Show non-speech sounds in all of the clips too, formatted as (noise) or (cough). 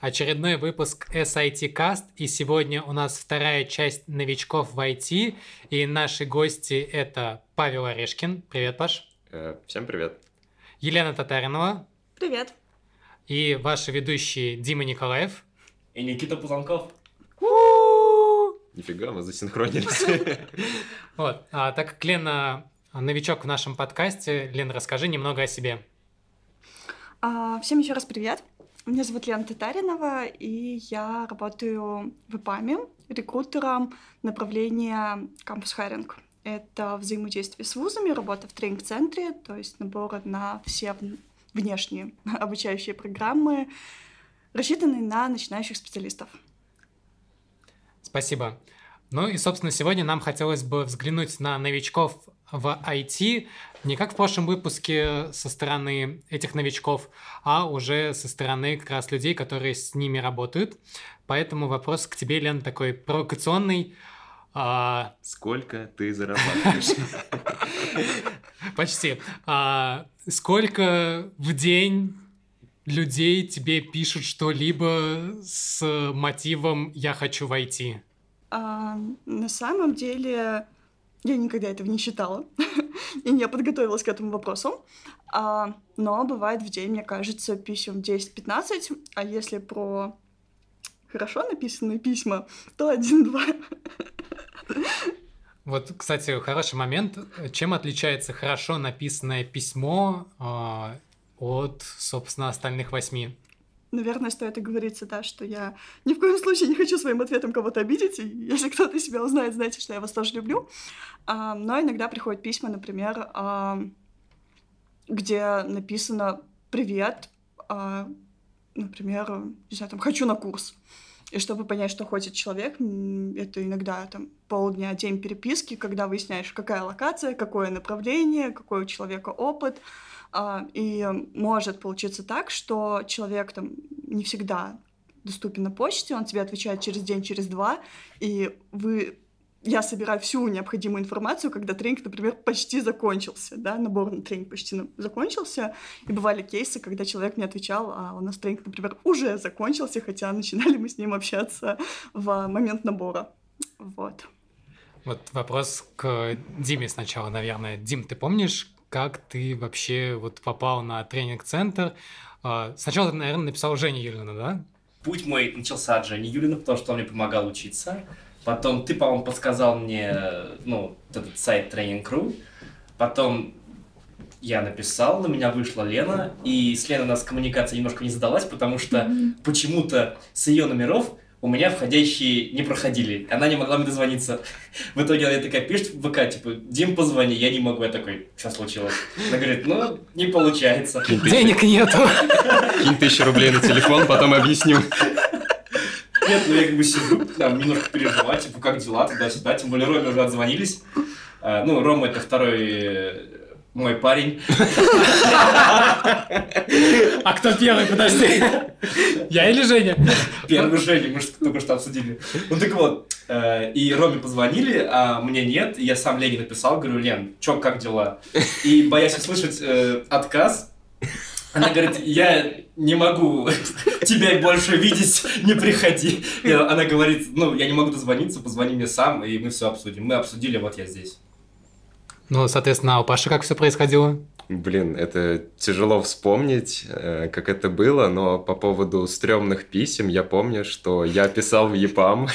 Очередной выпуск SIT Cast, и сегодня у нас вторая часть новичков в IT, и наши гости это Павел Орешкин. Привет, Паш. Э, Всем привет. Елена Татаринова Привет. и ваши ведущие Дима Николаев. И Никита Пузанков. Нифига, мы засинхронились. (laughs) Вот, а, так как Лена новичок в нашем подкасте, Лен, расскажи немного о себе. А, всем еще раз привет. Меня зовут Лена Татаринова, и я работаю в ИПАМе, рекрутером направления кампус хайринг. Это взаимодействие с вузами, работа в тренинг-центре, то есть набор на все внешние (laughs) обучающие программы, рассчитанные на начинающих специалистов. Спасибо. Ну и, собственно, сегодня нам хотелось бы взглянуть на новичков в IT не как в прошлом выпуске со стороны этих новичков, а уже со стороны как раз людей, которые с ними работают. Поэтому вопрос к тебе, Лен, такой провокационный. А, Сколько ты зарабатываешь? (laughs) почти. А, сколько в день людей тебе пишут что-либо с мотивом «я хочу войти»? А, на самом деле я никогда этого не считала (laughs) и не подготовилась к этому вопросу. А, но бывает в день, мне кажется, писем 10-15, а если про хорошо написанные письма, то один-два. (laughs) Вот, кстати, хороший момент. Чем отличается хорошо написанное письмо а, от, собственно, остальных восьми? Наверное, стоит оговориться, да, что я ни в коем случае не хочу своим ответом кого-то обидеть, и если кто-то себя узнает, знайте, что я вас тоже люблю. А, но иногда приходят письма, например, а, где написано «Привет», а, например, не знаю, там «Хочу на курс». И чтобы понять, что хочет человек, это иногда там полдня, день переписки, когда выясняешь, какая локация, какое направление, какой у человека опыт. А, И может получиться так, что человек там не всегда доступен на почте, он тебе отвечает через день, через два, и вы я собираю всю необходимую информацию, когда тренинг, например, почти закончился, да, набор на тренинг почти закончился, и бывали кейсы, когда человек не отвечал, а у нас тренинг, например, уже закончился, хотя начинали мы с ним общаться в момент набора. Вот. Вот вопрос к Диме сначала, наверное. Дим, ты помнишь, как ты вообще вот попал на тренинг-центр? А, Сначала ты, наверное, написал Жене Юлину, да? Путь мой начался от Жени Юлина, потому что он мне помогал учиться. Потом ты, по-моему, подсказал мне, ну, этот сайт Training.ru. Потом я написал, на меня вышла Лена, и с Леной у нас коммуникация немножко не задалась, потому что почему-то с ее номеров у меня входящие не проходили. Она не могла мне дозвониться. В итоге она такая пишет в ВК, типа, Дим, позвони. Я не могу. Я такой, что случилось? Она говорит, ну, не получается. Кинь Денег нету. кинь тысячу рублей на телефон, потом объясню. Нет, ну я как бы сижу, там немножко переживаю, типа, как дела, туда-сюда, тем более Роме уже отзвонились. А, ну, Рома это второй э, мой парень. А кто первый, подожди? Я или Женя? Первый Женя, мы же только что обсудили. Ну так вот, э, и Роме позвонили, а мне нет. И я сам Лене написал, говорю, Лен, чё, как дела? И боясь услышать э, отказ, она говорит, я не могу тебя больше видеть, не приходи. И она говорит, ну, я не могу дозвониться, позвони мне сам, и мы все обсудим. Мы обсудили, вот я здесь. Ну, соответственно, а у Паши как все происходило? Блин, это тяжело вспомнить, э, как это было, но по поводу стрёмных писем я помню, что я писал в ЕПАМ,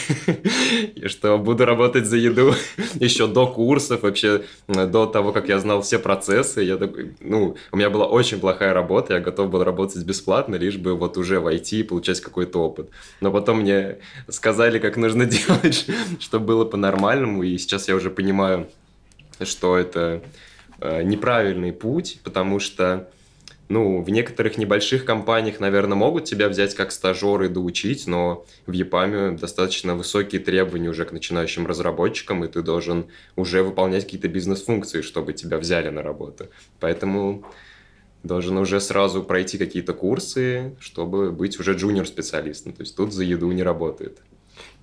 (laughs) и что буду работать за еду (laughs) еще до курсов, вообще э, до того, как я знал все процессы. Я такой, ну, у меня была очень плохая работа, я готов был работать бесплатно, лишь бы вот уже войти и получать какой-то опыт. Но потом мне сказали, как нужно (laughs) делать, чтобы было по-нормальному, и сейчас я уже понимаю, что это э, неправильный путь, потому что, ну, в некоторых небольших компаниях, наверное, могут тебя взять как стажера и доучить, но в ЕПАМе достаточно высокие требования уже к начинающим разработчикам, и ты должен уже выполнять какие-то бизнес-функции, чтобы тебя взяли на работу. Поэтому должен уже сразу пройти какие-то курсы, чтобы быть уже джуниор-специалистом. То есть тут за еду не работает.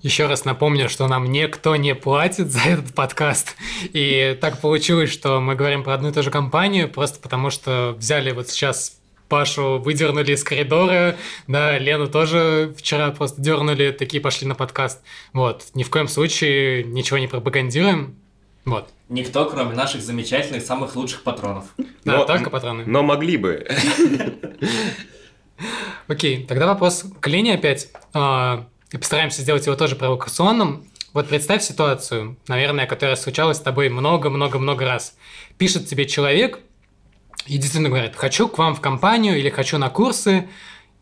Еще раз напомню, что нам никто не платит за этот подкаст. И так получилось, что мы говорим про одну и ту же компанию, просто потому что взяли вот сейчас Пашу выдернули из коридора, да, Лену тоже вчера просто дернули, такие пошли на подкаст. Вот, ни в коем случае ничего не пропагандируем, вот. Никто, кроме наших замечательных, самых лучших патронов. Да, но, только патроны. Но могли бы. Окей, тогда вопрос к Лене опять. И постараемся сделать его тоже провокационным. Вот представь ситуацию, наверное, которая случалась с тобой много-много-много раз. Пишет тебе человек и действительно говорит, хочу к вам в компанию или хочу на курсы,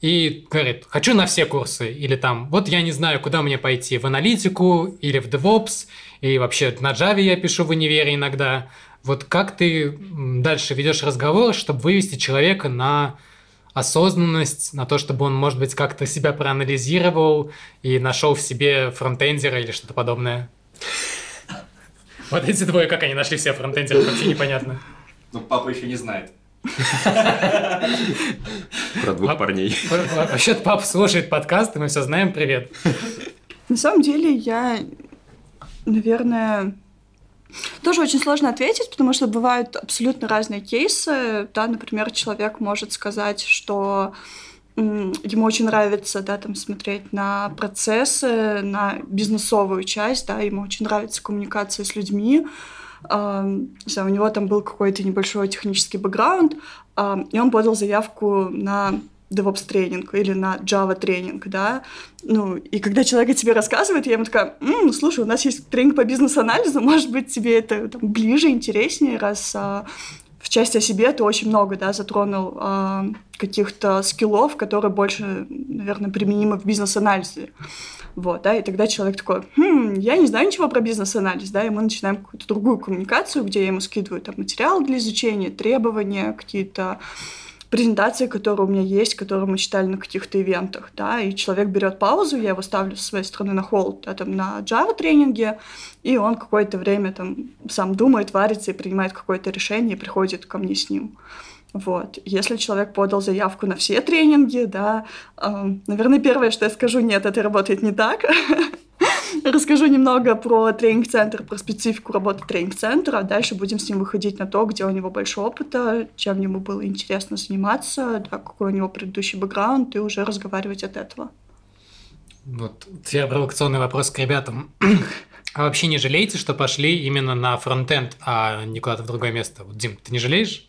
и говорит, хочу на все курсы, или там, вот я не знаю, куда мне пойти, в аналитику или в DevOps, и вообще на Java я пишу в универе иногда. Вот как ты дальше ведешь разговор, чтобы вывести человека на осознанность, на то, чтобы он, может быть, как-то себя проанализировал и нашел в себе фронтендера или что-то подобное. Вот эти двое, как они нашли все фронтендера, вообще непонятно. Ну, папа еще не знает. Про двух парней. Вообще, папа слушает подкаст, и мы все знаем. Привет. На самом деле, я, наверное, тоже очень сложно ответить, потому что бывают абсолютно разные кейсы. Да, например, человек может сказать, что ему очень нравится, да, там смотреть на процессы, на бизнесовую часть, да, ему очень нравится коммуникация с людьми, знаю, у него там был какой-то небольшой технический бэкграунд, и он подал заявку на DevOps тренинг или на Java тренинг, да, ну, и когда человек тебе рассказывает, я ему такая, М, слушай, у нас есть тренинг по бизнес-анализу, (laughs) может быть, тебе это там, ближе, интереснее, раз а, в части о себе ты очень много, да, затронул а, каких-то скиллов, которые больше, наверное, применимы в бизнес-анализе. Вот, да, и тогда человек такой, хм, я не знаю ничего про бизнес-анализ, да, и мы начинаем какую-то другую коммуникацию, где я ему скидываю там материал для изучения, требования, какие-то презентации, которые у меня есть, которые мы читали на каких-то ивентах, да, и человек берет паузу, я его ставлю со своей стороны на холд, да, там, на Java тренинге, и он какое-то время там сам думает, варится и принимает какое-то решение и приходит ко мне с ним. Вот. Если человек подал заявку на все тренинги, да, э, наверное, первое, что я скажу, нет, это работает не так. (laughs) Расскажу немного про тренинг-центр, про специфику работы тренинг-центра. Дальше будем с ним выходить на то, где у него больше опыта, чем ему было интересно заниматься, да, какой у него предыдущий бэкграунд, и уже разговаривать от этого. Вот, тебе провокационный вопрос к ребятам. (clears throat) А вообще не жалеете, что пошли именно на фронтенд, а не куда-то в другое место? Вот, Дим, ты не жалеешь?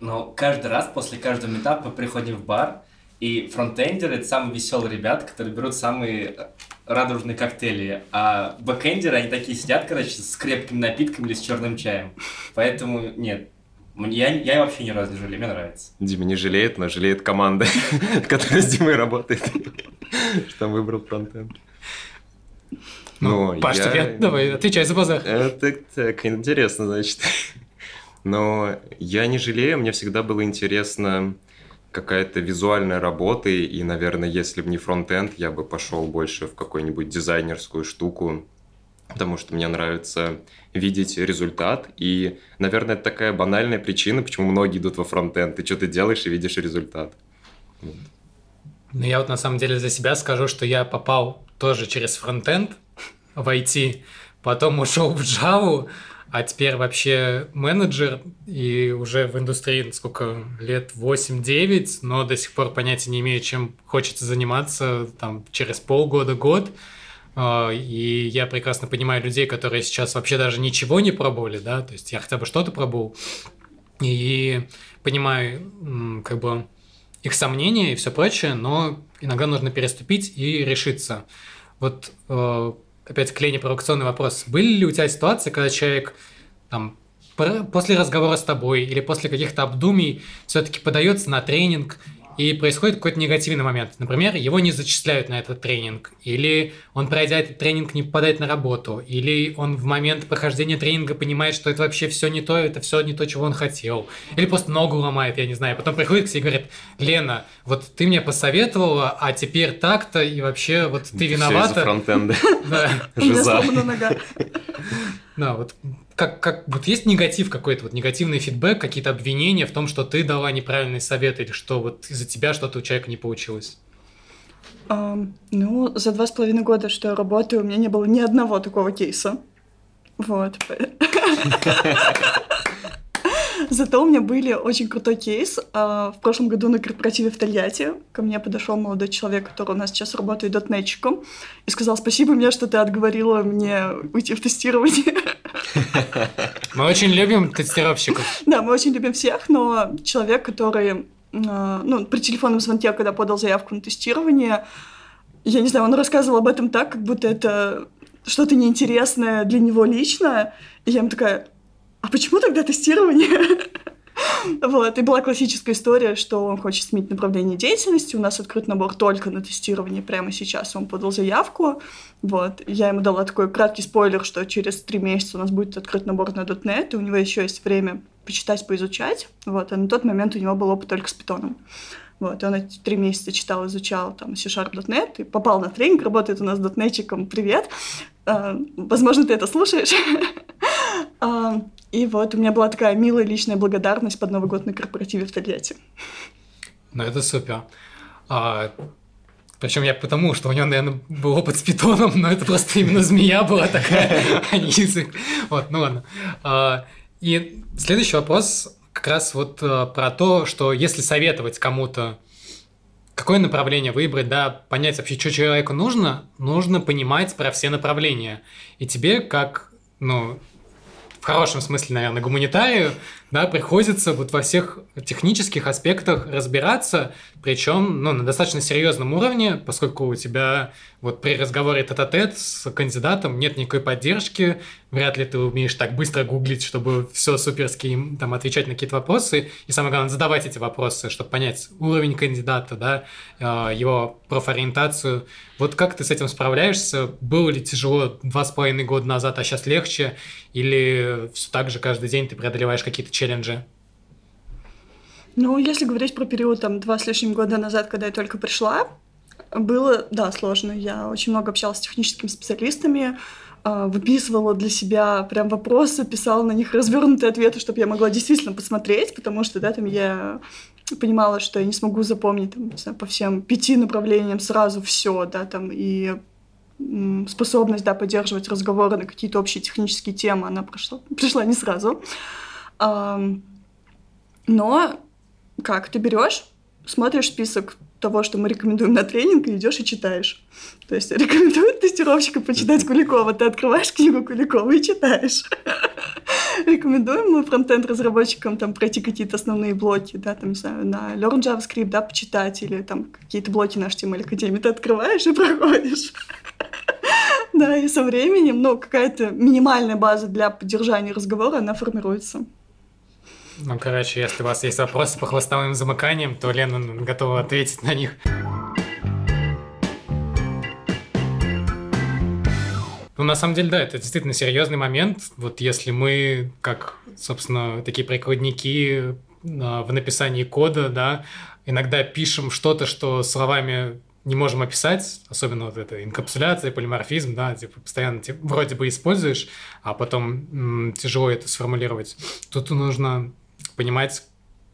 Но каждый раз после каждого этапа мы приходим в бар, и фронтендеры — это самые веселые ребята, которые берут самые радужные коктейли, а бэкендеры, они такие сидят, короче, с крепкими напитками или с черным чаем. Поэтому нет, я, я вообще ни разу не жалею, мне нравится. Дима не жалеет, но жалеет команда, (laughs) которая с Димой работает, (laughs) что выбрал фронтенд. Ну, ну Паш, я... давай, отвечай за базар. Это так, интересно, значит. (laughs) Но я не жалею, мне всегда было интересно какая-то визуальная работа, и, наверное, если бы не фронтенд, я бы пошел больше в какую-нибудь дизайнерскую штуку, потому что мне нравится видеть результат, и, наверное, это такая банальная причина, почему многие идут во фронтенд. Ты что-то делаешь и видишь результат. Ну, я вот на самом деле за себя скажу, что я попал тоже через фронтенд в IT, потом ушел в Java, а теперь вообще менеджер и уже в индустрии сколько лет 8-9, но до сих пор понятия не имею, чем хочется заниматься там через полгода, год. А, и я прекрасно понимаю людей, которые сейчас вообще даже ничего не пробовали, да, то есть я хотя бы что-то пробовал. И понимаю, как бы, их сомнения и все прочее, но иногда нужно переступить и решиться. Вот э, опять к Лене провокационный вопрос. Были ли у тебя ситуации, когда человек там, после разговора с тобой или после каких-то обдумий все-таки подается на тренинг, и происходит какой-то негативный момент. Например, его не зачисляют на этот тренинг, или он, пройдя этот тренинг, не попадает на работу, или он в момент прохождения тренинга понимает, что это вообще все не то, это все не то, чего он хотел, или просто ногу ломает, я не знаю. Потом приходит к себе и говорит, Лена, вот ты мне посоветовала, а теперь так-то, и вообще вот ты виновата. Все из-за фронтенда. (laughs) Да. Жиза. Да, вот как, как вот есть негатив какой-то, вот негативный фидбэк, какие-то обвинения в том, что ты дала неправильный совет или что вот из-за тебя что-то у человека не получилось? Um, ну, за два с половиной года, что я работаю, у меня не было ни одного такого кейса. Вот. (laughs) (laughs) Зато у меня были очень крутой кейс. А, в прошлом году на корпоративе в Тольятти ко мне подошел молодой человек, который у нас сейчас работает дотнетчиком, и сказал, спасибо мне, что ты отговорила мне уйти в тестирование. (laughs) Мы очень любим тестировщиков. (laughs) Да, мы очень любим всех, но человек, который а, ну, при телефонном звонке, когда подал заявку на тестирование, я не знаю, он рассказывал об этом так, как будто это что-то неинтересное для него лично. И я ему такая, а почему тогда тестирование? (laughs) Вот, и была классическая история, что он хочет сменить направление деятельности. У нас открыт набор только на тестирование прямо сейчас. Он подал заявку. Вот, я ему дала такой краткий спойлер, что через три месяца у нас будет открыт набор на .NET, и у него еще есть время почитать, поизучать. Вот, а на тот момент у него был опыт только с питоном. Вот, и он эти три месяца читал, изучал там C-Sharp.net и попал на тренинг, работает у нас дотнетчиком. Привет! Uh, возможно, ты это слушаешь. (laughs) и вот у меня была такая милая личная благодарность под Новый год на корпоративе в Тольятти. Ну, это супер. А, причем я потому, что у него, наверное, был опыт с питоном, но это просто именно змея была такая, а не язык. Вот, ну ладно. А, и следующий вопрос как раз вот а, про то, что если советовать кому-то, какое направление выбрать, да, понять вообще, что человеку нужно, нужно понимать про все направления. И тебе, как, ну, в хорошем смысле, наверное, гуманитарию, да, приходится вот во всех технических аспектах разбираться, причем ну, на достаточно серьезном уровне, поскольку у тебя вот при разговоре тет -тет с кандидатом нет никакой поддержки, вряд ли ты умеешь так быстро гуглить, чтобы все суперски там отвечать на какие-то вопросы, и самое главное, задавать эти вопросы, чтобы понять уровень кандидата, да, а, его профориентацию. Вот как ты с этим справляешься? Было ли тяжело два с половиной года назад, а сейчас легче? Или все так же каждый день ты преодолеваешь какие-то челленджи? Ну, если говорить про период там два с лишним года назад, когда я только пришла, было, да, сложно. Я очень много общалась с техническими специалистами, а, выписывала для себя прям вопросы, писала на них развернутые ответы, чтобы я могла действительно посмотреть, потому что, да, там я понимала, что я не смогу запомнить там, знаю, по всем пяти направлениям сразу все, да, там, и способность, да, поддерживать разговоры на какие-то общие технические темы, она прошла, пришла не сразу. Но как, ты берешь, смотришь список того, что мы рекомендуем на тренинг, и идешь и читаешь. То есть рекомендуют тестировщика почитать Куликова, ты открываешь книгу Куликова и читаешь. Рекомендуем мы фронтенд разработчикам там пройти какие-то основные блоки, да, там, не знаю, на Learn JavaScript, да, почитать, или там какие-то блоки на HTML Академии ты открываешь и проходишь. Да, и со временем, ну, какая-то минимальная база для поддержания разговора, она формируется. Ну, короче, если у вас есть вопросы по хвостовым замыканиям, то Лена готова ответить на них. Ну, на самом деле, да, это действительно серьезный момент. Вот если мы, как, собственно, такие прикладники а, в написании кода, да, иногда пишем что-то, что словами не можем описать, особенно вот это инкапсуляция, полиморфизм, да, типа постоянно типа, вроде бы используешь, а потом м, тяжело это сформулировать. Тут нужно понимать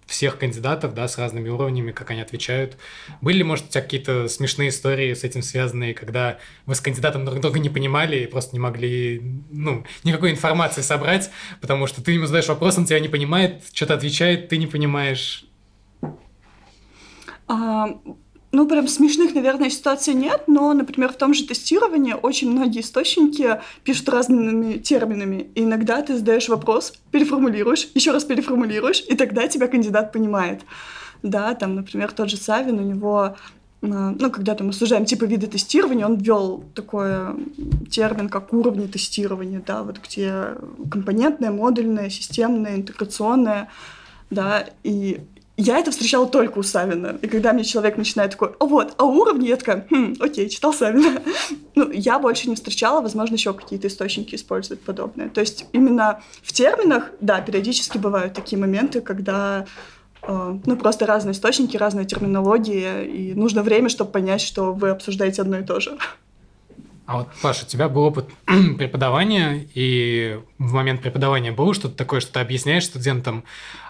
всех кандидатов, да, с разными уровнями, как они отвечают. Были, может, у тебя какие-то смешные истории с этим связанные, когда вы с кандидатом друг друга не понимали и просто не могли, ну, никакой информации собрать, потому что ты ему задаешь вопрос, он тебя не понимает, что-то отвечает, ты не понимаешь. А, ну, прям смешных, наверное, ситуаций нет, но, например, в том же тестировании очень многие источники пишут разными терминами. И иногда ты задаешь вопрос, переформулируешь, еще раз переформулируешь, и тогда тебя кандидат понимает. Да, там, например, тот же Савин, у него а, ну, когда там мы сужаем типа виды тестирования, он ввел такой термин, как уровни тестирования, да, вот где компонентное, модульное, системное, интеграционное, да, и я это встречала только у Савина. И когда мне человек начинает такой, о, вот, а уровни, я такая, хм, окей, читал Савина. (laughs) ну, я больше не встречала, возможно, еще какие-то источники используют подобное. То есть именно в терминах, да, периодически бывают такие моменты, когда э, ну, просто разные источники, разная терминология, и нужно время, чтобы понять, что вы обсуждаете одно и то же. (laughs) А вот, Паша, у тебя был опыт (clears throat) преподавания, и в момент преподавания было что-то такое, что ты объясняешь студентам,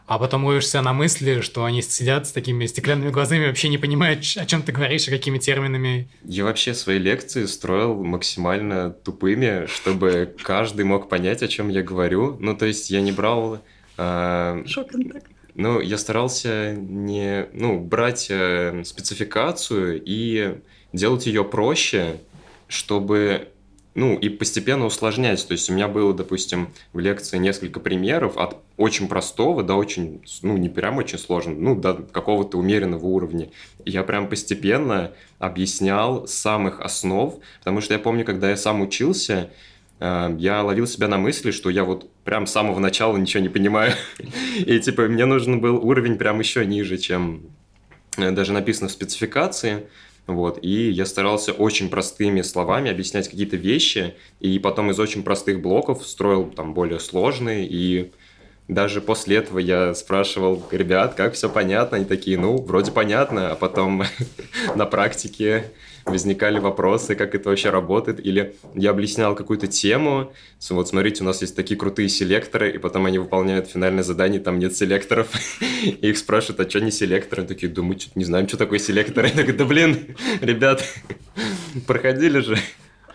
а потом ловишься на мысли, что они сидят с такими стеклянными глазами, вообще не понимают, о чем ты говоришь, и какими терминами. Я вообще свои лекции строил максимально тупыми, чтобы каждый мог понять, о чем я говорю. Ну, то есть я не брал... Э, Шок-контакт. Ну, я старался не, ну, брать э, спецификацию и делать ее проще, чтобы ну, и постепенно усложнять. То есть у меня было, допустим, в лекции несколько примеров от очень простого до очень, ну, не прям очень сложного, ну, до какого-то умеренного уровня. Я прям постепенно объяснял самых основ, потому что я помню, когда я сам учился, э, я ловил себя на мысли, что я вот прям с самого начала ничего не понимаю. (laughs) И, типа, мне нужен был уровень прям еще ниже, чем э, даже написано в спецификации. Вот, и я старался очень простыми словами объяснять какие-то вещи, и потом из очень простых блоков строил там более сложные, и даже после этого я спрашивал ребят, как все понятно, они такие, ну, вроде понятно, а потом (laughs) на практике возникали вопросы, как это вообще работает, или я объяснял какую-то тему, вот смотрите, у нас есть такие крутые селекторы, и потом они выполняют финальное задание, там нет селекторов, (laughs) и их спрашивают, а что не селекторы? Они такие, да мы не знаем, что такое селектор. Я такой, да блин, (laughs) ребят, (laughs) проходили же.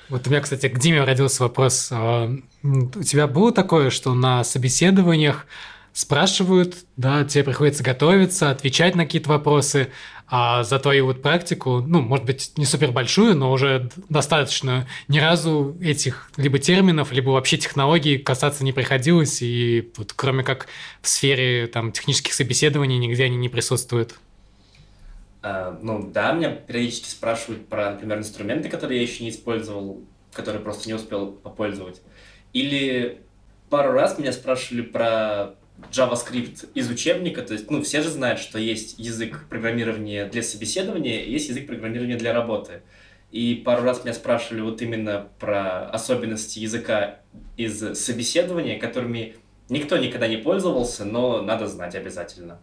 Вот у меня, кстати, к Диме родился вопрос. А, у тебя было такое, что на собеседованиях спрашивают, да, тебе приходится готовиться, отвечать на какие-то вопросы, а за твою вот практику, ну, может быть, не супер большую, но уже достаточно, ни разу этих либо терминов, либо вообще технологий касаться не приходилось, и вот кроме как в сфере там технических собеседований нигде они не присутствуют. Uh, ну да, меня периодически спрашивают про, например, инструменты, которые я еще не использовал, которые просто не успел попользовать. Или пару раз меня спрашивали про JavaScript из учебника, то есть, ну, все же знают, что есть язык программирования для собеседования, и есть язык программирования для работы. И пару раз меня спрашивали вот именно про особенности языка из собеседования, которыми никто никогда не пользовался, но надо знать обязательно.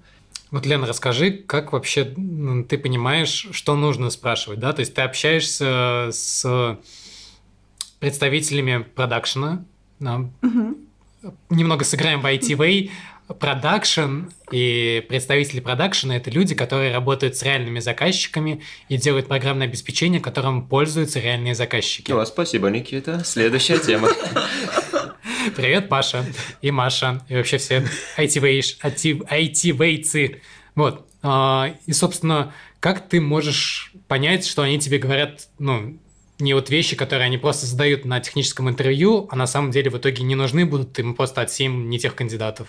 Вот, Лена, расскажи, как вообще ты понимаешь, что нужно спрашивать, да? То есть ты общаешься с представителями продакшена, да? угу немного сыграем в ITV, продакшн и представители продакшена – это люди, которые работают с реальными заказчиками и делают программное обеспечение, которым пользуются реальные заказчики. О, спасибо, Никита. Следующая тема. Привет, Паша и Маша, и вообще все IT-вейцы. Вот. А, и, собственно, как ты можешь понять, что они тебе говорят, ну, не вот вещи, которые они просто задают на техническом интервью, а на самом деле в итоге не нужны будут, им просто отсеем не тех кандидатов.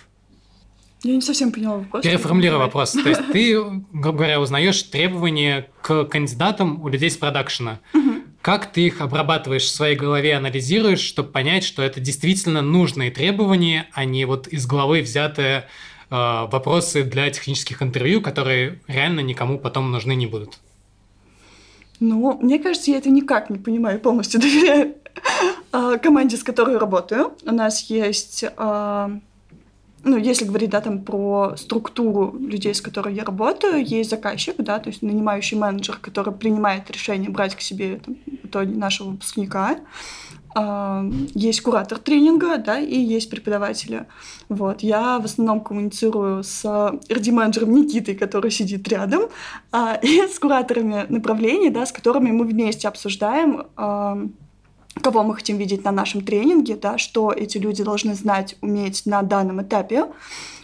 Я не совсем поняла вопрос. Переформулирую вопрос. То есть ты, грубо говоря, узнаешь требования к кандидатам у людей с продакшена. Как ты их обрабатываешь в своей голове, анализируешь, чтобы понять, что это действительно нужные требования, а не вот из головы взятые э, вопросы для технических интервью, которые реально никому потом нужны не будут? Ну, мне кажется, я это никак не понимаю, полностью (laughs) доверяю а, команде, с которой работаю. У нас есть, а, ну, если говорить, да, там про структуру людей, с которой я работаю, есть заказчик, да, то есть нанимающий менеджер, который принимает решение брать к себе там, в нашего выпускника есть куратор тренинга, да, и есть преподаватели. Вот. Я в основном коммуницирую с RD-менеджером Никитой, который сидит рядом, а, (laughs) и с кураторами направлений, да, с которыми мы вместе обсуждаем кого мы хотим видеть на нашем тренинге, да, что эти люди должны знать, уметь на данном этапе.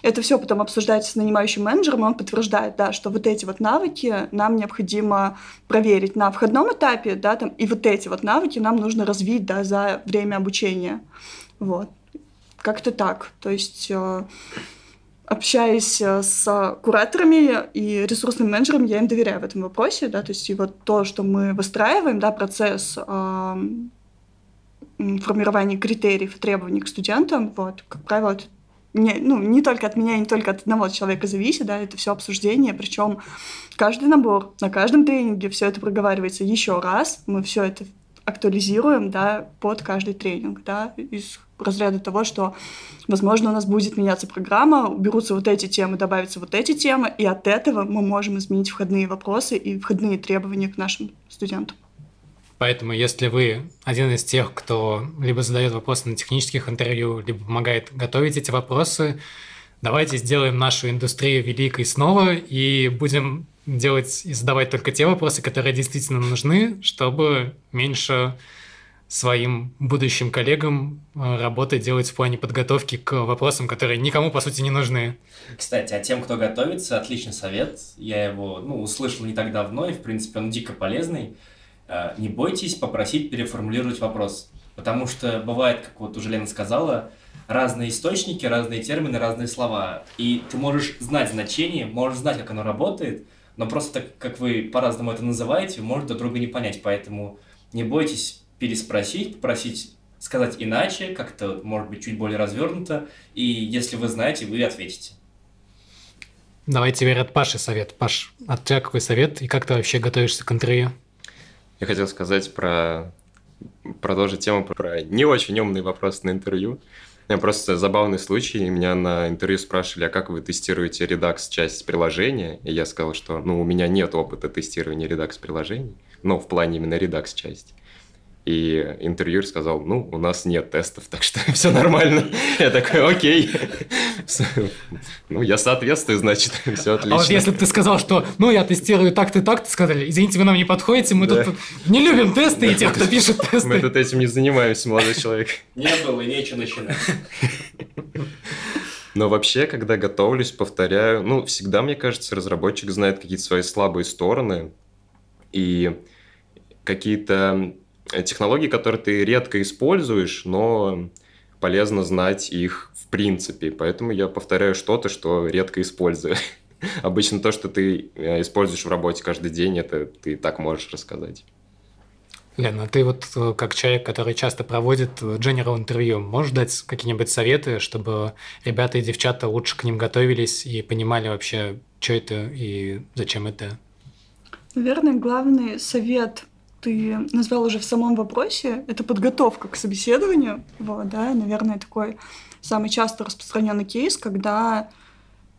Это все потом обсуждается с нанимающим менеджером, и он подтверждает, да, что вот эти вот навыки нам необходимо проверить на входном этапе, да, там, и вот эти вот навыки нам нужно развить, да, за время обучения. Вот. Как-то так. То есть э, общаясь э, с кураторами и ресурсным менеджером, я им доверяю в этом вопросе, да, то есть и вот то, что мы выстраиваем, да, процесс формирования критериев и требований к студентам, вот, как правило, это не, ну, не только от меня, не только от одного человека зависит, да, это все обсуждение, причем каждый набор, на каждом тренинге все это проговаривается еще раз, мы все это актуализируем, да, под каждый тренинг, да, из разряда того, что, возможно, у нас будет меняться программа, уберутся вот эти темы, добавятся вот эти темы, и от этого мы можем изменить входные вопросы и входные требования к нашим студентам. Поэтому, если вы один из тех, кто либо задает вопросы на технических интервью, либо помогает готовить эти вопросы, давайте сделаем нашу индустрию великой снова и будем делать и задавать только те вопросы, которые действительно нужны, чтобы меньше своим будущим коллегам э, работы делать в плане подготовки к вопросам, которые никому, по сути, не нужны. Кстати, а тем, кто готовится, отличный совет. Я его ну, услышал не так давно, и, в принципе, он дико полезный. Э, не бойтесь попросить переформулировать вопрос. Потому что бывает, как вот уже Лена сказала, разные источники, разные термины, разные слова. И ты можешь знать значение, можешь знать, как оно работает, но просто так, как вы по-разному это называете, может друг друга не понять. Поэтому не бойтесь переспросить, попросить сказать иначе, как-то, может быть, чуть более развернуто, и если вы знаете, вы ответите. Давай теперь от Паши совет. Паш, от тебя какой совет и как ты вообще готовишься к интервью? Я хотел сказать про... продолжить тему про не очень умные вопросы на интервью. Меня просто забавный случай. Меня на интервью спрашивали, а как вы тестируете Redux часть приложения? И я сказал, что ну, у меня нет опыта тестирования Redux приложений, но в плане именно Redux части. И интервьюер сказал, ну, у нас нет тестов, так что (laughs) все нормально. Я такой, окей. (laughs) Ну, я соответствую, значит, (laughs) все отлично. А вот если бы ты сказал, что, ну, я тестирую так-то и так, то сказали, извините, вы нам не подходите, мы тут не любим тесты и тех, кто пишет тесты. Мы тут этим не занимаемся, молодой человек. Не было и нечего начинать. Но вообще, когда готовлюсь, повторяю, ну, всегда, мне кажется, разработчик знает какие-то свои слабые стороны, и какие-то технологии, которые ты редко используешь, но полезно знать их в принципе. Поэтому я повторяю что-то, что редко использую. (laughs) Обычно то, что ты э, используешь в работе каждый день, это ты так можешь рассказать. Лена, ты вот э, как человек, который часто проводит general интервью, можешь дать какие-нибудь советы, чтобы ребята и девчата лучше к ним готовились и понимали вообще, что это и зачем это? Наверное, главный совет ты назвал уже в самом вопросе, это подготовка к собеседованию. Вот, да, наверное, такой самый часто распространенный кейс, когда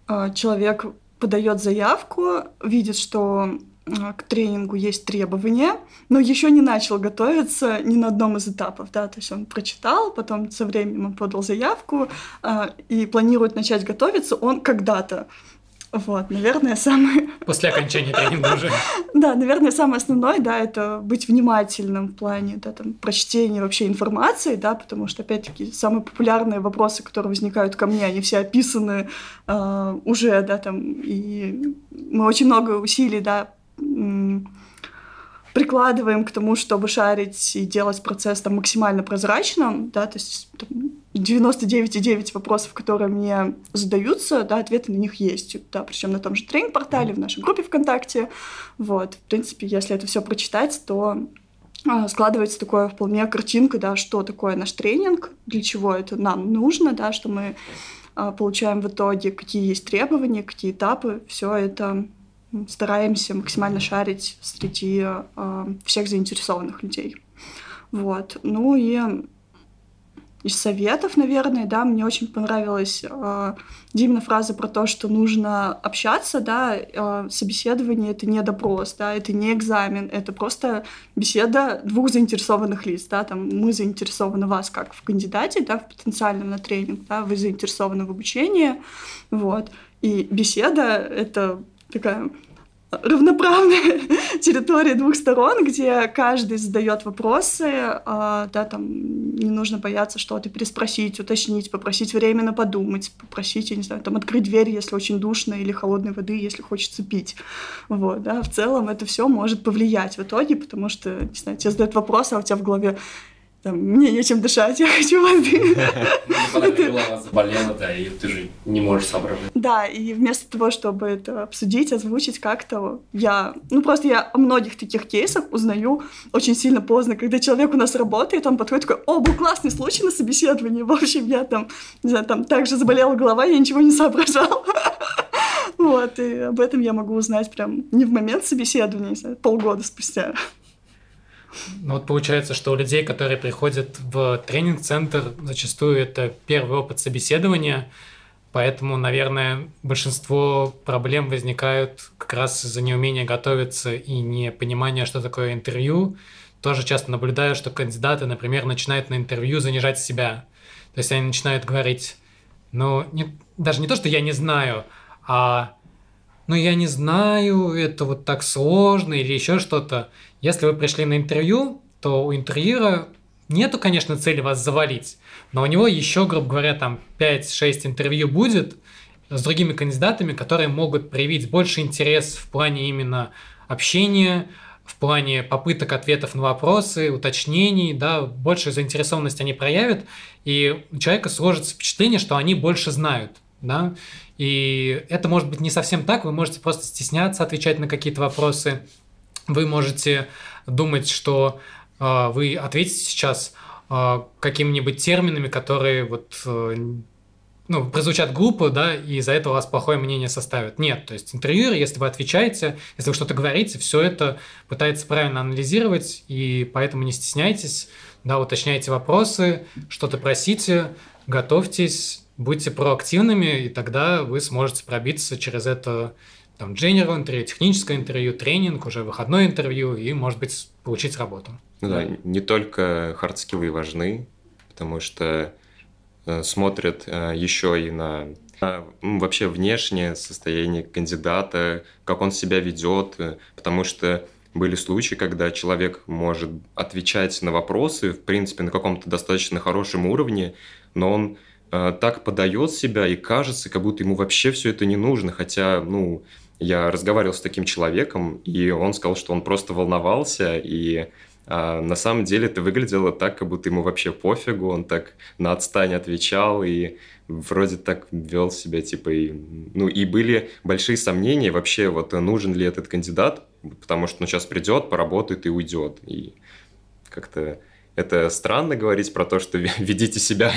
э, человек подает заявку, видит, что э, к тренингу есть требования, но еще не начал готовиться ни на одном из этапов, да, то есть он прочитал, потом со временем он подал заявку э, и планирует начать готовиться он когда-то. Вот, наверное, самое... После окончания тренинга уже. (laughs) Да, наверное, самое основное, да, это быть внимательным в плане, да, там, прочтения вообще информации, да, потому что, опять-таки, самые популярные вопросы, которые возникают ко мне, они все описаны э, уже, да, там, и мы очень много усилий, да, прикладываем к тому, чтобы шарить и делать процесс там максимально прозрачным, да, то есть там, 99,9 вопросов, которые мне задаются, да, ответы на них есть, да, причем на том же тренинг-портале, в нашей группе ВКонтакте, вот, в принципе, если это все прочитать, то а, складывается такое вполне картинка, да, что такое наш тренинг, для чего это нам нужно, да, что мы а, получаем в итоге, какие есть требования, какие этапы, все это стараемся максимально шарить среди э, всех заинтересованных людей. Вот. Ну и из советов, наверное, да, мне очень понравилась э, Димина фраза про то, что нужно общаться, да, э, собеседование — это не допрос, да, это не экзамен, это просто беседа двух заинтересованных лиц, да, там мы заинтересованы вас как в кандидате, да, в потенциальном на тренинг, да, вы заинтересованы в обучении, вот, и беседа — это такая равноправная (laughs) территория двух сторон, где каждый задает вопросы, а, да, там не нужно бояться что-то переспросить, уточнить, попросить временно подумать, попросить, я не знаю, там открыть дверь, если очень душно, или холодной воды, если хочется пить. Вот, да, в целом это все может повлиять в итоге, потому что, не знаю, тебе задают вопрос, а у тебя в голове там, мне нечем дышать, я хочу (laughs) воды. Голова заболела, да, и ты же не можешь соображать. Да, и вместо того, чтобы это обсудить, озвучить как-то, я, ну просто я о многих таких кейсах узнаю очень сильно поздно, когда человек у нас работает, он подходит такой, о, был классный случай на собеседовании, в общем, я там, не знаю, там также заболела голова, я ничего не соображал. (laughs) Вот, и об этом я могу узнать прям не в момент собеседования, не знаю, полгода спустя. Ну вот получается, что у людей, которые приходят в тренинг-центр, зачастую это первый опыт собеседования, поэтому, наверное, большинство проблем возникают как раз из-за неумения готовиться и непонимания, что такое интервью. тоже часто наблюдаю, что кандидаты, например, начинают на интервью занижать себя. То есть они начинают говорить, ну, не, даже не то, что я не знаю, а ну, я не знаю, это вот так сложно или еще что-то. Если вы пришли на интервью, то у интервьюера нету, конечно, цели вас завалить, но у него еще, грубо говоря, там 5-6 интервью будет с другими кандидатами, которые могут проявить больше интерес в плане именно общения, в плане попыток ответов на вопросы, уточнений, да, больше заинтересованность они проявят, и у человека сложится впечатление, что они больше знают, да, и это может быть не совсем так, вы можете просто стесняться отвечать на какие-то вопросы, вы можете думать, что э, вы ответите сейчас э, какими-нибудь терминами, которые вот э, ну, прозвучат глупо, да, и из-за этого вас плохое мнение составят. Нет, то есть интервьюер, если вы отвечаете, если вы что-то говорите, все это пытается правильно анализировать, и поэтому не стесняйтесь, да, уточняйте вопросы, что-то просите, готовьтесь, будьте проактивными, и тогда вы сможете пробиться через это там general интервью, техническое интервью, тренинг, уже выходное интервью и, может быть, получить работу. Ну да, не только hard skill ы важны, потому что Э, смотрят э, еще и на вообще внешнее состояние кандидата, как он себя ведет, э, потому что были случаи, когда человек может отвечать на вопросы, в принципе, на каком-то достаточно хорошем уровне, но он так подает себя и кажется, как будто ему вообще все это не нужно, хотя, ну, я разговаривал с таким человеком, и он сказал, что он просто волновался, и а на самом деле это выглядело так, как будто ему вообще пофигу, он так на отстань отвечал и вроде так вел себя, типа, и, ну, и были большие сомнения вообще, вот нужен ли этот кандидат, потому что, ну, сейчас придет, поработает и уйдет, и как-то это странно говорить про то, что (laughs) ведите себя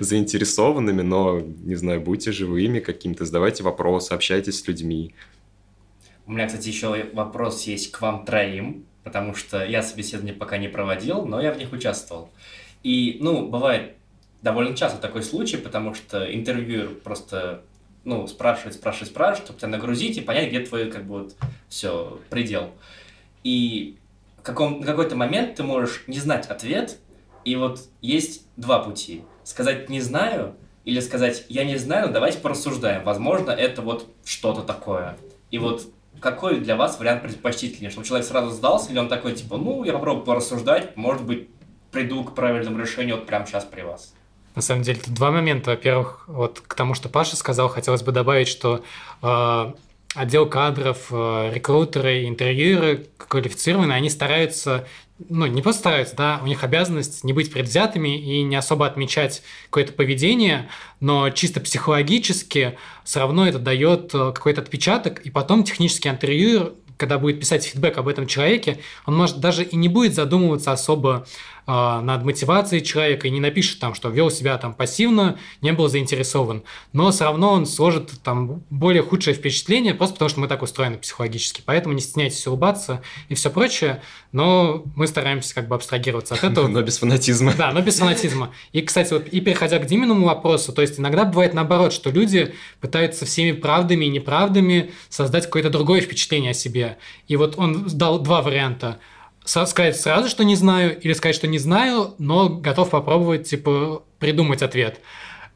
заинтересованными, но, не знаю, будьте живыми каким-то, задавайте вопросы, общайтесь с людьми. У меня, кстати, еще вопрос есть к вам троим потому что я собеседование пока не проводил, но я в них участвовал. И, ну, бывает довольно часто такой случай, потому что интервьюер просто, ну, спрашивает, спрашивает, спрашивает, чтобы тебя нагрузить и понять, где твой, как бы, вот, все, предел. И каком, на какой-то момент ты можешь не знать ответ, и вот есть два пути. Сказать «не знаю» или сказать «я не знаю, но давайте порассуждаем». Возможно, это вот что-то такое. И вот какой для вас вариант предпочтительнее? Чтобы человек сразу сдался, или он такой, типа, ну, я попробую порассуждать, может быть, приду к правильному решению вот прямо сейчас при вас? На самом деле, тут два момента. Во-первых, вот к тому, что Паша сказал, хотелось бы добавить, что э, отдел кадров, э, рекрутеры, интервьюеры квалифицированные, они стараются ну, не просто стараются, да, у них обязанность не быть предвзятыми и не особо отмечать какое-то поведение, но чисто психологически все равно это дает э, какой-то отпечаток, и потом технический интервью, когда будет писать фидбэк об этом человеке, он может даже и не будет задумываться особо над мотивацией человека и не напишет там, что вел себя там пассивно, не был заинтересован. Но все равно он сложит там более худшее впечатление, просто потому что мы так устроены психологически. Поэтому не стесняйтесь улыбаться и все прочее, но мы стараемся как бы абстрагироваться от этого. (laughs) Но без фанатизма. Да, но без фанатизма. И, кстати, вот и переходя к Диминому вопросу, то есть иногда бывает наоборот, что люди пытаются всеми правдами и неправдами создать какое-то другое впечатление о себе. И вот он дал два варианта – сказать сразу, что не знаю, или сказать, что не знаю, но готов попробовать, типа, придумать ответ.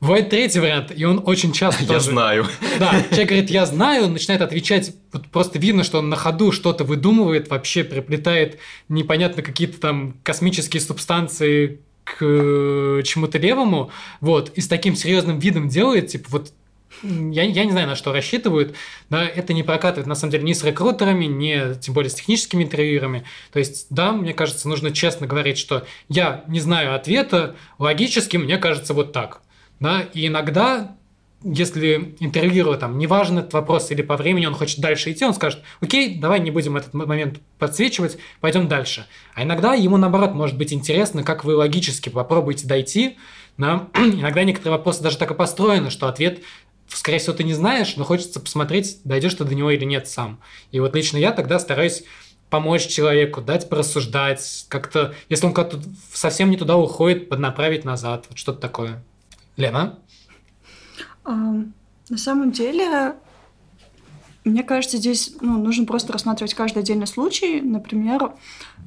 Бывает третий вариант, и он очень часто (laughs) Я тоже... знаю. (laughs) Да, человек говорит, я знаю, начинает отвечать, вот просто видно, что он на ходу что-то выдумывает, вообще приплетает непонятно какие-то там космические субстанции к э, чему-то левому, вот, и с таким серьезным видом делает, типа, вот я, я не знаю, на что рассчитывают, но это не прокатывает, на самом деле, ни с рекрутерами, ни тем более с техническими интервьюерами. То есть, да, мне кажется, нужно честно говорить, что я не знаю ответа, логически мне кажется вот так. Да? И иногда если интервьюеру там не важен этот вопрос или по времени он хочет дальше идти, он скажет, окей, давай не будем этот момент подсвечивать, пойдем дальше. А иногда ему наоборот может быть интересно, как вы логически попробуете дойти. Но (clears throat) иногда некоторые вопросы даже так и построены, что ответ скорее всего, ты не знаешь, но хочется посмотреть, дойдешь ты до него или нет сам. И вот лично я тогда стараюсь помочь человеку, дать порассуждать, как-то, если он как-то совсем не туда уходит, поднаправить назад, вот что-то такое. Лена? На самом деле, Мне кажется, здесь ну, нужно просто рассматривать каждый отдельный случай. Например,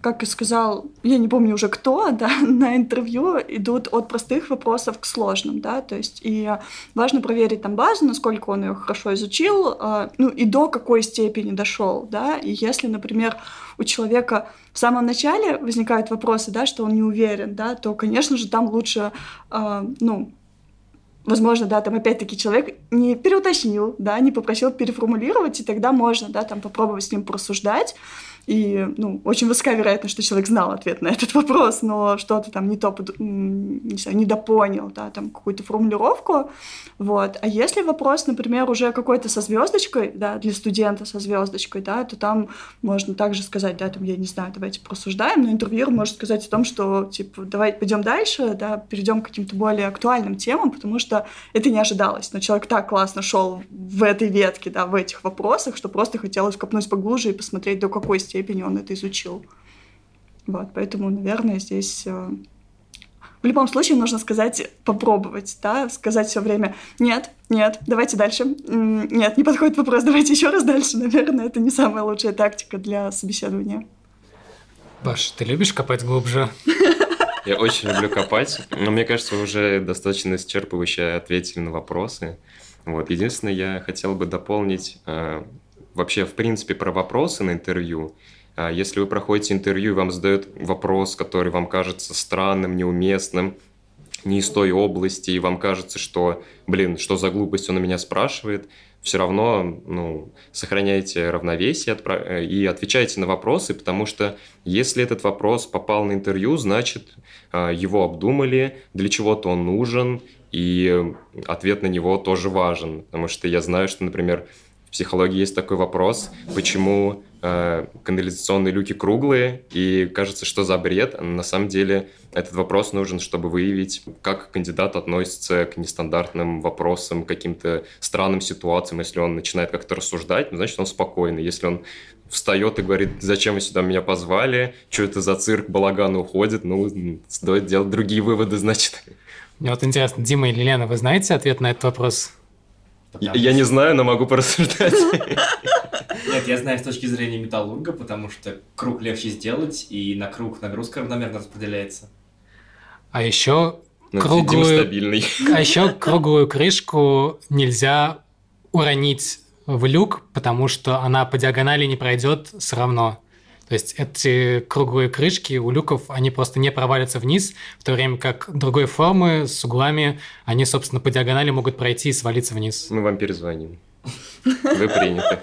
как и сказал, я не помню уже кто, (laughs) да, на интервью идут от простых вопросов к сложным, да, то есть и важно проверить там базу, насколько он ее хорошо изучил, э, ну и до какой степени дошел, да, и если, например, у человека в самом начале возникают вопросы, да, что он не уверен, да, то, конечно же, там лучше, э, ну, возможно, да, там опять-таки человек не переуточнил, да, не попросил переформулировать, и тогда можно, да, там попробовать с ним просуждать, и, ну, очень высока вероятность, что человек знал ответ на этот вопрос, но что-то там не то, не знаю, недопонял, да, там какую-то формулировку, вот. А если вопрос, например, уже какой-то со звездочкой, да, для студента со звездочкой, да, то там можно также сказать, да, там, я не знаю, давайте просуждаем, но интервьюер может сказать о том, что, типа, давай пойдем дальше, да, перейдем к каким-то более актуальным темам, потому что это не ожидалось, но человек так классно шел в этой ветке, да, в этих вопросах, что просто хотелось копнуть поглубже и посмотреть, до какой степени степени он это изучил. Вот, поэтому, наверное, здесь э, в любом случае нужно сказать, попробовать, да, сказать все время «нет, нет, давайте дальше, нет, не подходит вопрос, давайте еще раз дальше». Наверное, это не самая лучшая тактика для собеседования. Паш, ты любишь копать глубже? Я очень люблю копать, но мне кажется, вы уже достаточно исчерпывающе ответили на вопросы. Вот. Единственное, я хотел бы дополнить э, вообще, в принципе, про вопросы на интервью. А если вы проходите интервью, и вам задают вопрос, который вам кажется странным, неуместным, не из той области, и вам кажется, что, блин, что за глупость он у меня спрашивает, все равно ну, сохраняйте равновесие и отвечайте на вопросы, потому что если этот вопрос попал на интервью, значит, а, его обдумали, для чего-то он нужен, и ответ на него тоже важен. Потому что я знаю, что, например, в психологии есть такой вопрос, почему э, канализационные люки круглые, и кажется, что за бред. На самом деле этот вопрос нужен, чтобы выявить, как кандидат относится к нестандартным вопросам, каким-то странным ситуациям. Если он начинает как-то рассуждать, ну, значит, он спокойный. Если он встает и говорит, зачем вы сюда меня позвали, что это за цирк, балаган уходит, ну, стоит делать другие выводы, значит. Мне вот интересно, Дима или Лена, вы знаете ответ на этот вопрос? Потому я не знаю, но могу порассуждать. (laughs) Нет, я знаю с точки зрения металлурга, потому что круг легче сделать, и на круг нагрузка равномерно распределяется. А еще ну, круглую... А еще круглую крышку нельзя уронить в люк, потому что она по диагонали не пройдет все равно. То есть эти круглые крышки у люков, они просто не провалятся вниз, в то время как другой формы с углами, они, собственно, по диагонали могут пройти и свалиться вниз. Мы вам перезвоним. Вы приняты.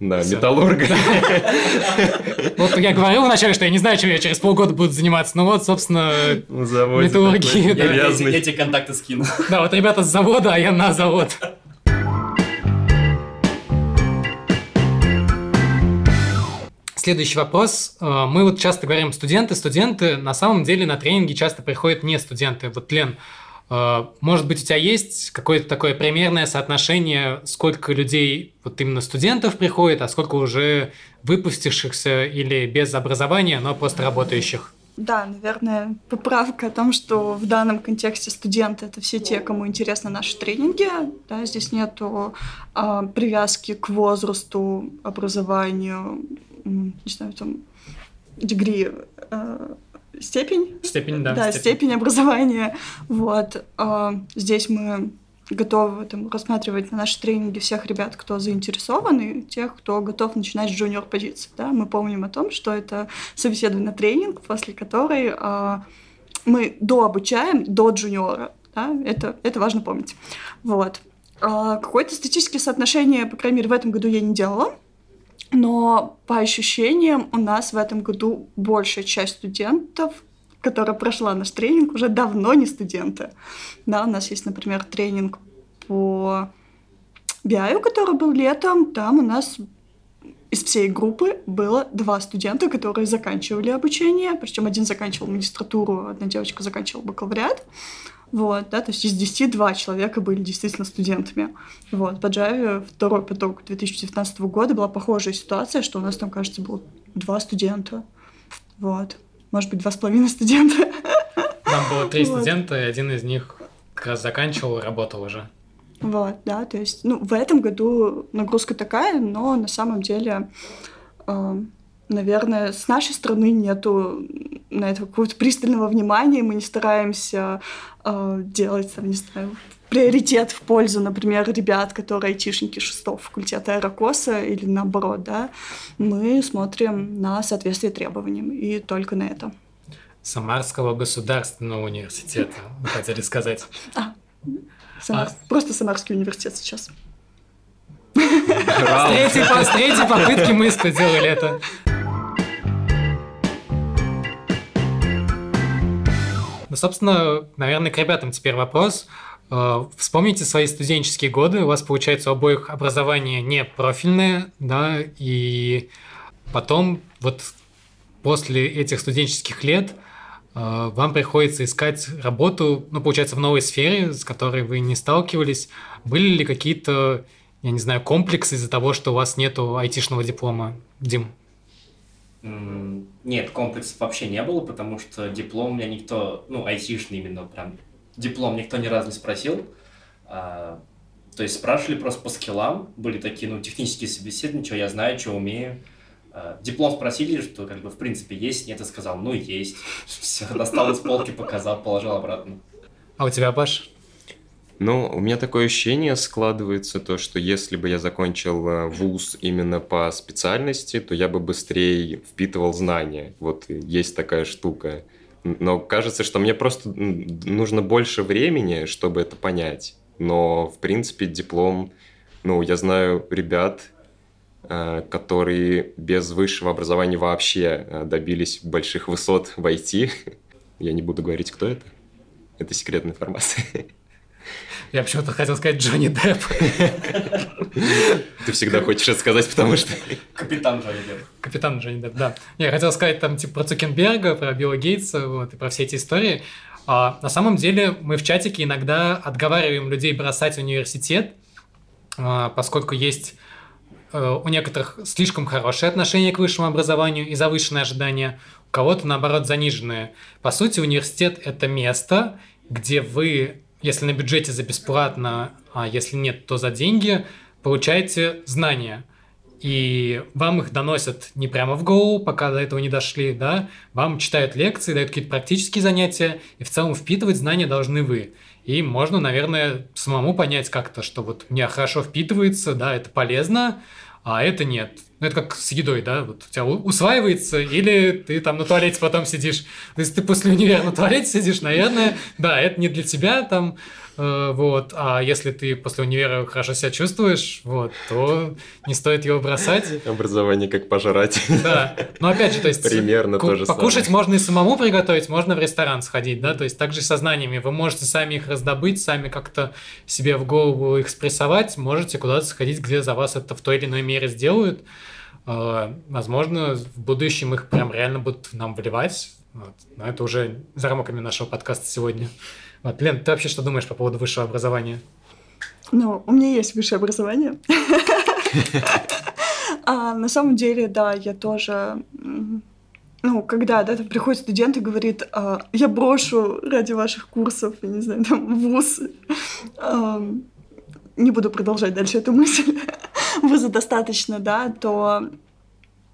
Да, Все. металлурга. Вот я говорил вначале, что я не знаю, чем я через полгода буду заниматься. Ну вот, собственно, металлургия. Я тебе контакты скину. Да, вот ребята с завода, а я на завод. Следующий вопрос. Э, мы вот часто говорим студенты, студенты. На самом деле на тренинги часто приходят не студенты. Вот, Лен, э, может быть, у тебя есть какое-то такое примерное соотношение, сколько людей вот именно студентов приходит, а сколько уже выпустившихся или без образования, но просто работающих? Да, наверное, поправка о том, что в данном контексте студенты это все те, кому интересны наши тренинги. Да, здесь нету а, привязки к возрасту, образованию, не знаю, там, дегри, э, степень. Степень, да. Да, степень, степень образования. Вот. Э, здесь мы готовы там, рассматривать на наши тренинги всех ребят, кто заинтересован, и тех, кто готов начинать с джуниор позиции. Да? Мы помним о том, что это собеседование тренинг, после которой э, мы дообучаем до джуниора. Да? Это, это важно помнить. Вот. А какое-то статистическое соотношение, по крайней мере, в этом году я не делала. Но по ощущениям у нас в этом году большая часть студентов, которая прошла наш тренинг, уже давно не студенты. Да, у нас есть, например, тренинг по BI, который был летом. Там у нас из всей группы было два студента, которые заканчивали обучение. Причем один заканчивал магистратуру, одна девочка заканчивала бакалавриат. Вот, да, то есть из 10 два человека были действительно студентами. Вот, по Java второй поток 2019 года была похожая ситуация, что у нас там, кажется, было два студента. Вот. Может быть, два с половиной студента. Там было три (laughs) вот. студента, и один из них как раз заканчивал и работал уже. Вот, да, то есть, ну, в этом году нагрузка такая, но на самом деле, э, наверное, с нашей стороны нету на это какого-то пристального внимания, мы не стараемся э, делать, там, не знаю, приоритет в пользу, например, ребят, которые айтишники шестого факультета аэрокоса или наоборот, да, мы смотрим на соответствие требованиям и только на это. Самарского государственного университета, хотели сказать. А, Самар... а... Просто Самарский университет сейчас. С третьей, попытки мы сделали это. Ну, собственно, наверное, к ребятам теперь вопрос. Э, вспомните свои студенческие годы. У вас, получается, у обоих образование не профильное, да, и потом вот после этих студенческих лет э, вам приходится искать работу, ну, получается, в новой сфере, с которой вы не сталкивались. Были ли какие-то, я не знаю, комплексы из-за того, что у вас нету айтишного диплома? Дим? Нет, комплексов вообще не было, потому что диплом у меня никто, ну, айтишный именно прям, диплом никто ни разу не спросил. А, то есть спрашивали просто по скиллам, были такие, ну, технические собеседования, что я знаю, что умею. А, диплом спросили, что, как бы, в принципе, есть, нет, я сказал, ну, есть. (laughs) Все, достал из полки, показал, положил обратно. А у тебя, Паш? Ну, у меня такое ощущение складывается, то, что если бы я закончил э, вуз именно по специальности, то я бы быстрее впитывал знания. Вот есть такая штука. Но кажется, что мне просто нужно больше времени, чтобы это понять. Но, в принципе, диплом... Ну, я знаю ребят, э, которые без высшего образования вообще э, добились больших высот в IT. (laughs) Я не буду говорить, кто это. Это секретная информация. (laughs) Я почему-то хотел сказать Джонни Депп. Ты всегда хочешь это сказать, потому что... Капитан Джонни Депп. Капитан Джонни Депп, да. Я хотел сказать там типа про Цукенберга, про Билла Гейтса, вот, и про все эти истории. А, на самом деле мы в чатике иногда отговариваем людей бросать университет, а, поскольку есть а, у некоторых слишком хорошее отношение к высшему образованию и завышенные ожидания, у кого-то, наоборот, заниженные. По сути, университет – это место, где вы если на бюджете за бесплатно, а если нет, то за деньги, получаете знания. И вам их доносят не прямо в голову, пока до этого не дошли, да, вам читают лекции, дают какие-то практические занятия, и в целом впитывать знания должны вы. И можно, наверное, самому понять как-то, что вот мне хорошо впитывается, да, это полезно, а это нет. Ну, это как с едой, да, вот у тебя усваивается, или ты там на туалете потом сидишь. То есть ты после универа на туалете сидишь, наверное, да, это не для тебя там, Э, вот. А если ты после универа хорошо себя чувствуешь, вот, то не стоит его бросать. Образование как пожрать. Да. Но опять же, то есть... Примерно то же Покушать можно и самому приготовить, можно в ресторан сходить, да, то есть также со знаниями. Вы можете сами их раздобыть, сами как-то себе в голову их спрессовать, можете куда-то сходить, где за вас это в той или иной мере сделают. Э, возможно, в будущем их прям реально будут нам вливать. Вот. Но это уже за рамками нашего подкаста сегодня. Вот, Лен, ты вообще что думаешь по поводу высшего образования? Ну, у меня есть высшее образование. (laughs) А на самом деле, да, я тоже ну, когда, да, там приходит студент и говорит, а, я брошу ради ваших курсов, я не знаю, там, вуз. А, не буду продолжать дальше эту мысль. (laughs) Вуза достаточно, да, то,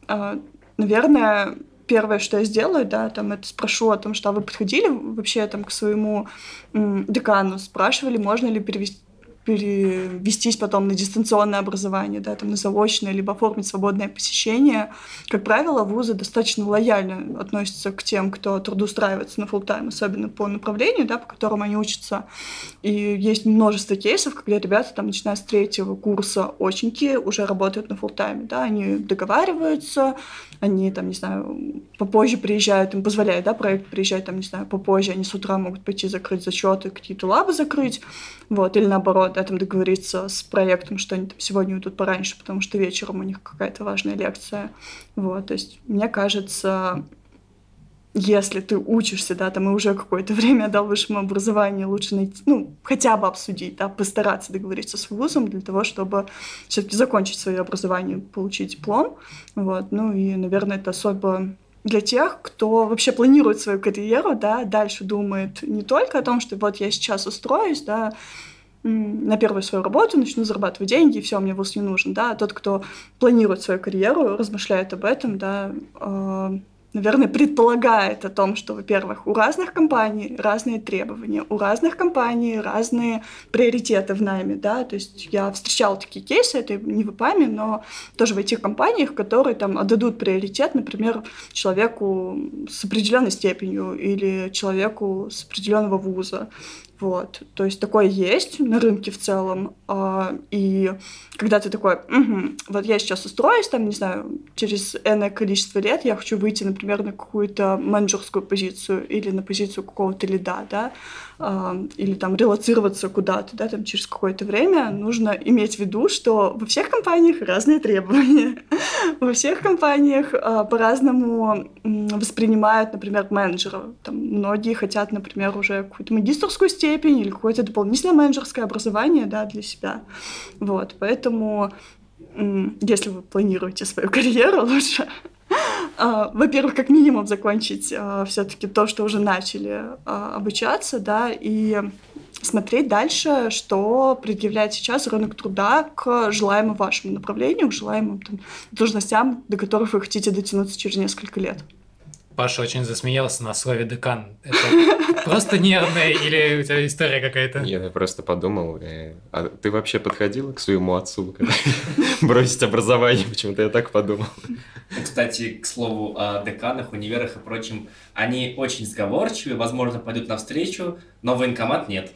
а, наверное, первое, что я сделаю, да, там это спрошу о том, что вы подходили вообще там к своему декану, спрашивали, можно ли перевести перевестись потом на дистанционное образование, да, там на заочное, либо оформить свободное посещение. Как правило, вузы достаточно лояльно относятся к тем, кто трудоустраивается на full тайм особенно по направлению, да, по которому они учатся. И есть множество кейсов, когда ребята, там, начиная с третьего курса очники, уже работают на full тайме да, они договариваются, они, там, не знаю, попозже приезжают, им позволяет, да, проект приезжать, там, не знаю, попозже, они с утра могут пойти закрыть зачеты, какие-то лабы закрыть, вот, или наоборот, там договориться с проектом, что они там сегодня уйдут пораньше, потому что вечером у них какая-то важная лекция, вот, то есть, мне кажется, если ты учишься, да, там и уже какое-то (laughs) время дал высшему образованию, лучше найти, ну, хотя бы обсудить, да, постараться договориться с вузом для того, чтобы все-таки закончить свое образование, получить диплом, вот, ну и, наверное, это особо для тех, кто вообще планирует свою карьеру, да, дальше думает не только о том, что вот я сейчас устроюсь, да, на первую свою работу, начну зарабатывать деньги, и все, мне вуз не нужен, да, а тот, кто планирует свою карьеру, размышляет об этом, да, э, наверное, предполагает о том, что, во-первых, у разных компаний разные требования, у разных компаний разные приоритеты в найме, да, то есть я встречала такие кейсы, это не в ИПАМе, но тоже в этих компаниях, которые там отдадут приоритет, например, человеку с определенной степенью или человеку с определенного вуза, вот. То есть такое есть на рынке в целом. А, и когда ты такой, угу, вот я сейчас устроюсь, там, не знаю, через энное количество лет я хочу выйти, например, на какую-то менеджерскую позицию или на позицию какого-то лида, да, а, или там релацироваться куда-то, да, там через какое-то время, нужно иметь в виду, что во всех компаниях разные требования. (laughs) Во всех компаниях а, по-разному воспринимают, например, менеджера. Там многие хотят, например, уже какую-то магистрскую степень или какое-то дополнительное менеджерское образование, да, для себя. Вот, поэтому если вы планируете свою (laughs) карьеру, лучше во-первых, как минимум закончить а, все-таки то, что уже начали а, обучаться, да, и смотреть дальше, что предъявляет сейчас рынок труда к желаемому вашему направлению, к желаемым там, должностям, до которых вы хотите дотянуться через несколько лет. Паша очень засмеялся на слове декан. Это просто нервная или у тебя история какая-то? Нет, я просто подумал. Э, а ты вообще подходил к своему отцу, (laughs) бросить образование? Почему-то я так подумал. Кстати, к слову о деканах, универах и прочем, они очень сговорчивы, возможно, пойдут навстречу, но военкомат нет.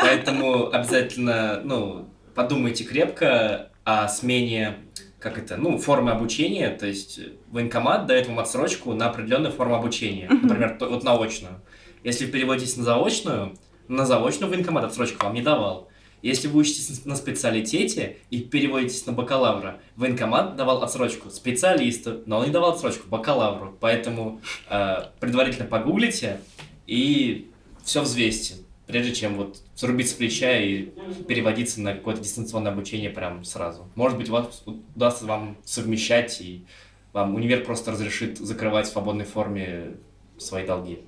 Поэтому обязательно, ну, подумайте крепко о смене как это, ну, формы обучения, то есть военкомат дает вам отсрочку на определенную форму обучения, например, вот на очную. Если вы переводитесь на заочную, на заочную военкомат отсрочку вам не давал. Если вы учитесь на специалитете и переводитесь на бакалавра, военкомат давал отсрочку специалисту, но он не давал отсрочку бакалавру. Поэтому э, предварительно погуглите и все взвесьте прежде чем вот срубить с плеча и переводиться на какое-то дистанционное обучение прям сразу. Может быть, у вас удастся вам совмещать, и вам универ просто разрешит закрывать в свободной форме свои долги.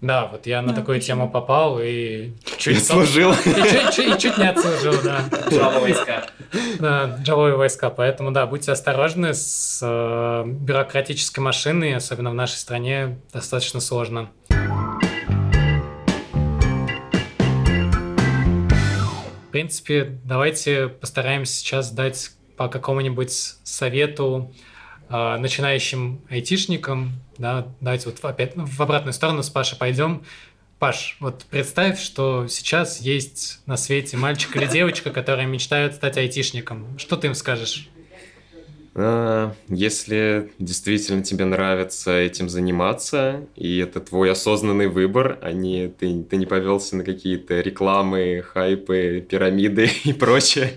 Да, вот я на да, такую почему? тему попал и чуть служил. (laughs) И чуть, и чуть не отслужил, да. Джавовые войска. Да, джавовые войска. Поэтому, да, будьте осторожны с э, бюрократической машиной, особенно в нашей стране, достаточно сложно. В принципе, давайте постараемся сейчас дать по какому-нибудь совету э, начинающим айтишникам, да, давайте вот опять в обратную сторону с Пашей пойдем. Паш, вот представь, что сейчас есть на свете мальчик или девочка, которые мечтают стать айтишником. Что ты им скажешь? А, если действительно тебе нравится этим заниматься, и это твой осознанный выбор, а не ты, ты не повелся на какие-то рекламы, хайпы, пирамиды (laughs) и прочее,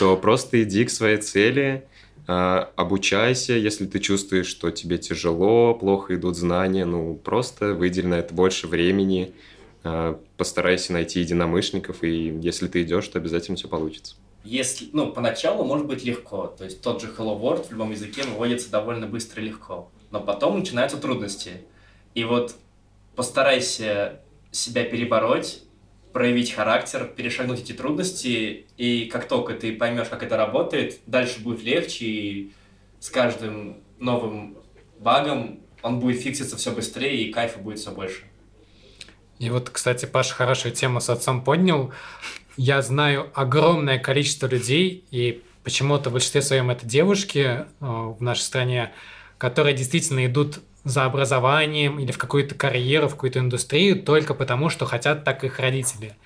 то просто иди к своей цели, а, обучайся, если ты чувствуешь, что тебе тяжело, плохо идут знания, ну просто выдель на это больше времени, а, постарайся найти единомышленников, и если ты идешь, то обязательно все получится если, ну, поначалу может быть легко, то есть тот же Hello World в любом языке выводится довольно быстро и легко, но потом начинаются трудности. И вот постарайся себя перебороть, проявить характер, перешагнуть эти трудности, и как только ты поймешь, как это работает, дальше будет легче, и с каждым новым багом он будет фикситься все быстрее, и кайфа будет все больше. И вот, кстати, Паша хорошую тему с отцом поднял я знаю огромное количество людей, и почему-то в большинстве своем это девушки э, в нашей стране, которые действительно идут за образованием или в какую-то карьеру, в какую-то индустрию только потому, что хотят так их родители.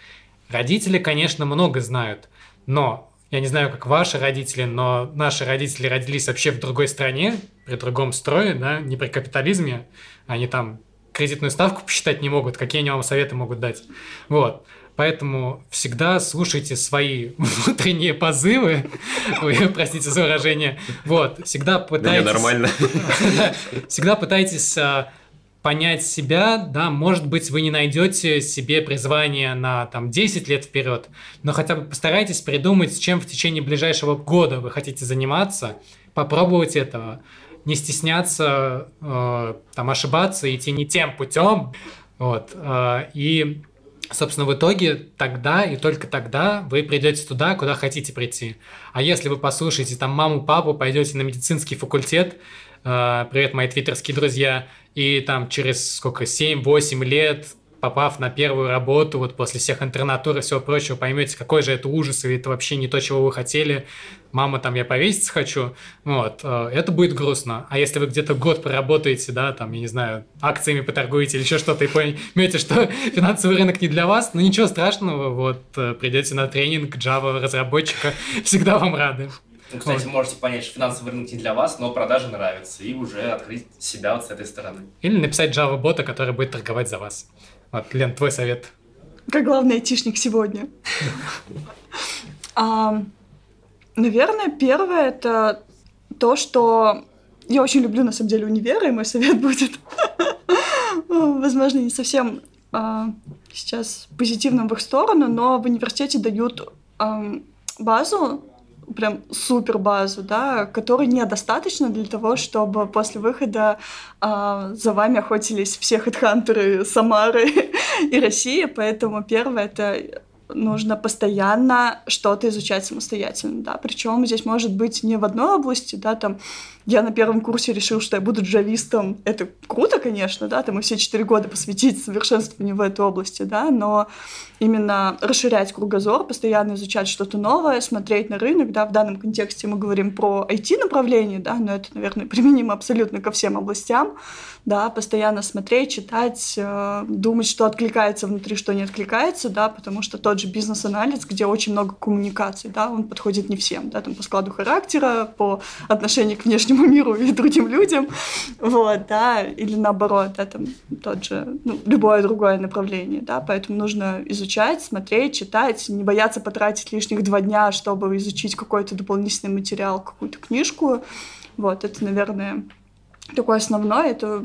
Родители, конечно, много знают, но я не знаю, как ваши родители, но наши родители родились вообще в другой стране, при другом строе, да, не при капитализме. Они там кредитную ставку посчитать не могут, какие они вам советы могут дать. Вот. Поэтому всегда слушайте свои (laughs) внутренние позывы. Вы, простите за выражение. Вот, всегда пытайтесь... Да, нормально. (laughs) Всегда пытайтесь а, понять себя, да, может быть, вы не найдете себе призвание на там 10 лет вперед, но хотя бы постарайтесь придумать, чем в течение ближайшего года вы хотите заниматься, попробовать этого, не стесняться, э, там, ошибаться, идти не тем путем, вот, э, и собственно, в итоге тогда и только тогда вы придете туда, куда хотите прийти. А если вы послушаете там маму, папу, пойдете на медицинский факультет, э, привет, мои твиттерские друзья, и там через сколько, 7-8 лет попав на первую работу, вот после всех интернатур и всего прочего, поймете, какой же это ужас, и это вообще не то, чего вы хотели. Мама, там, я повеситься хочу. Вот, э, это будет грустно. А если вы где-то год проработаете, да, там, я не знаю, акциями поторгуете или еще что-то, и поймете, что (laughs) финансовый рынок не для вас, ну ничего страшного, вот, э, придете на тренинг Java разработчика, (laughs) всегда вам рады. Ну, кстати, вот. можете понять, что финансовый рынок не для вас, но продажи нравятся, и уже открыть себя вот с этой стороны. Или написать Java-бота, который будет торговать за вас. Вот, Лен, твой совет. Как главный айтишник сегодня. а, наверное, первое это то, что я очень люблю, на самом деле, универы, и мой совет будет, возможно, не совсем а, сейчас позитивным в их сторону, но в университете дают а, базу прям супер базу, да, которой недостаточно для того, чтобы после выхода э, за вами охотились все хедхантеры Самары и России, поэтому первое это нужно постоянно что-то изучать самостоятельно, да, причем здесь может быть не в одной области, да, там я на первом курсе решил, что я буду джавистом. Это круто, конечно, да, там и все четыре года посвятить совершенствованию в этой области, да, но именно расширять кругозор, постоянно изучать что-то новое, смотреть на рынок, да, в данном контексте мы говорим про IT-направление, да, но это, наверное, (laughs) применимо абсолютно ко всем областям, да, постоянно смотреть, читать, э, думать, что откликается внутри, что не откликается, да, потому что тот же бизнес-анализ, где очень много коммуникаций, да, он подходит не всем, да, там по складу характера, по отношению к внешнему внешнему миру (laughs) и другим людям, вот, да, или наоборот, да, там тот же, ну, любое другое направление, да, поэтому нужно изучать, смотреть, читать, не бояться потратить лишних два дня, чтобы изучить какой-то дополнительный материал, какую-то книжку, вот, это, наверное, такое основное, это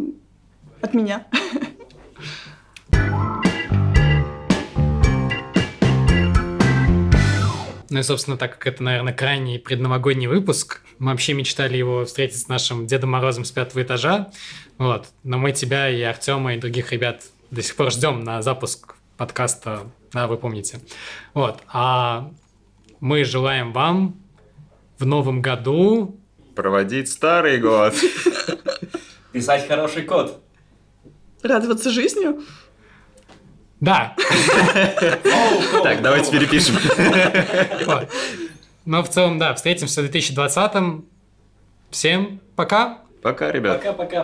от меня. (laughs) Ну и, собственно, так как это, наверное, крайний предновогодний выпуск, мы вообще мечтали его встретить с нашим Дедом Морозом с пятого этажа. Вот. Но мы тебя и Артема и других ребят до сих пор ждем на запуск подкаста, да, вы помните. Вот. А мы желаем вам в новом году проводить старый год. Писать хороший код. Радоваться жизнью. Да. (laughs) Так, давайте перепишем. (laughs) Но в целом, да, встретимся в 2020-м. Всем пока. Пока, ребят. Пока-пока.